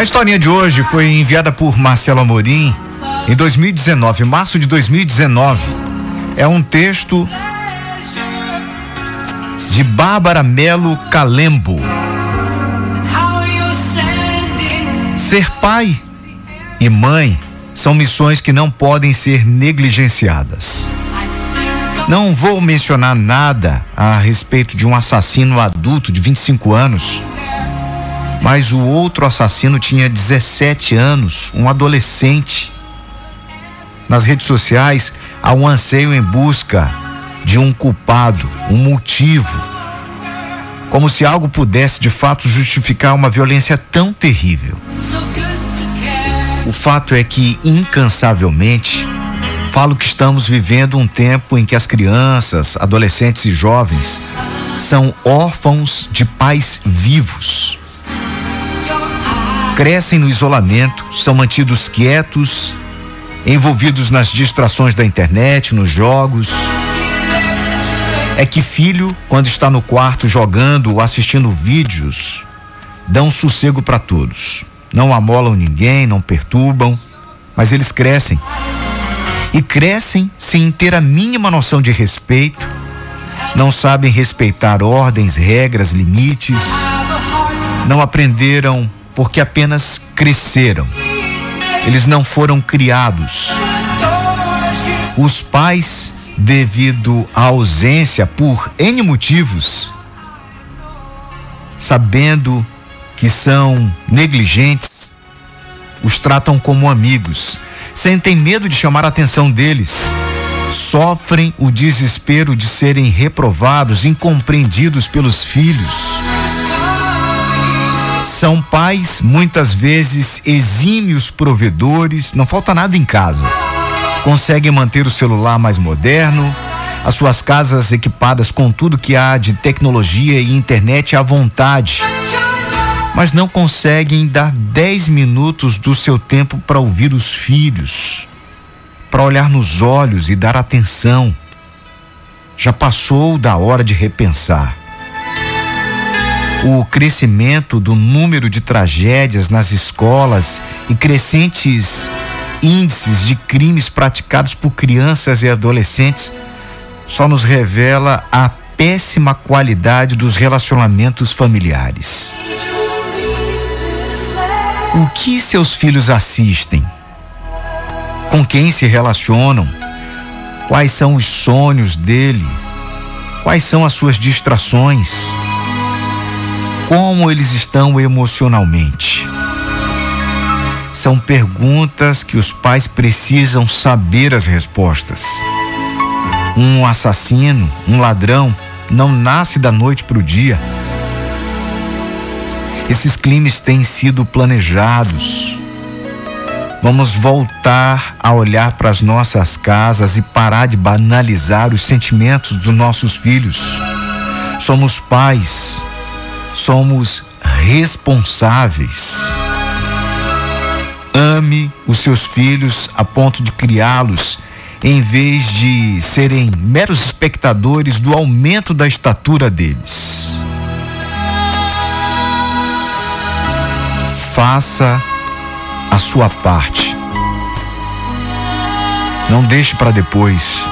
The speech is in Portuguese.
A historinha de hoje foi enviada por Marcelo Amorim em 2019, março de 2019. É um texto de Bárbara Melo Calembo. Ser pai e mãe são missões que não podem ser negligenciadas. Não vou mencionar nada a respeito de um assassino adulto de 25 anos, mas o outro assassino tinha 17 anos, um adolescente. Nas redes sociais há um anseio em busca de um culpado, um motivo, como se algo pudesse de fato justificar uma violência tão terrível. O fato é que, incansavelmente, falo que estamos vivendo um tempo em que as crianças, adolescentes e jovens são órfãos de pais vivos. Crescem no isolamento, são mantidos quietos, envolvidos nas distrações da internet, nos jogos. É que filho, quando está no quarto jogando ou assistindo vídeos, dão sossego para todos. Não amolam ninguém, não perturbam, mas eles crescem e crescem sem ter a mínima noção de respeito, não sabem respeitar ordens, regras, limites, não aprenderam porque apenas cresceram. Eles não foram criados. Os pais, devido à ausência por N motivos, sabendo que são negligentes, os tratam como amigos sentem medo de chamar a atenção deles, sofrem o desespero de serem reprovados, incompreendidos pelos filhos. São pais, muitas vezes, exímios provedores, não falta nada em casa. Conseguem manter o celular mais moderno, as suas casas equipadas com tudo que há de tecnologia e internet à vontade mas não conseguem dar 10 minutos do seu tempo para ouvir os filhos, para olhar nos olhos e dar atenção. Já passou da hora de repensar. O crescimento do número de tragédias nas escolas e crescentes índices de crimes praticados por crianças e adolescentes só nos revela a péssima qualidade dos relacionamentos familiares. O que seus filhos assistem? Com quem se relacionam? Quais são os sonhos dele? Quais são as suas distrações? Como eles estão emocionalmente? São perguntas que os pais precisam saber as respostas. Um assassino, um ladrão, não nasce da noite para o dia esses crimes têm sido planejados. Vamos voltar a olhar para as nossas casas e parar de banalizar os sentimentos dos nossos filhos. Somos pais, somos responsáveis. Ame os seus filhos a ponto de criá-los, em vez de serem meros espectadores do aumento da estatura deles. faça a sua parte. Não deixe para depois.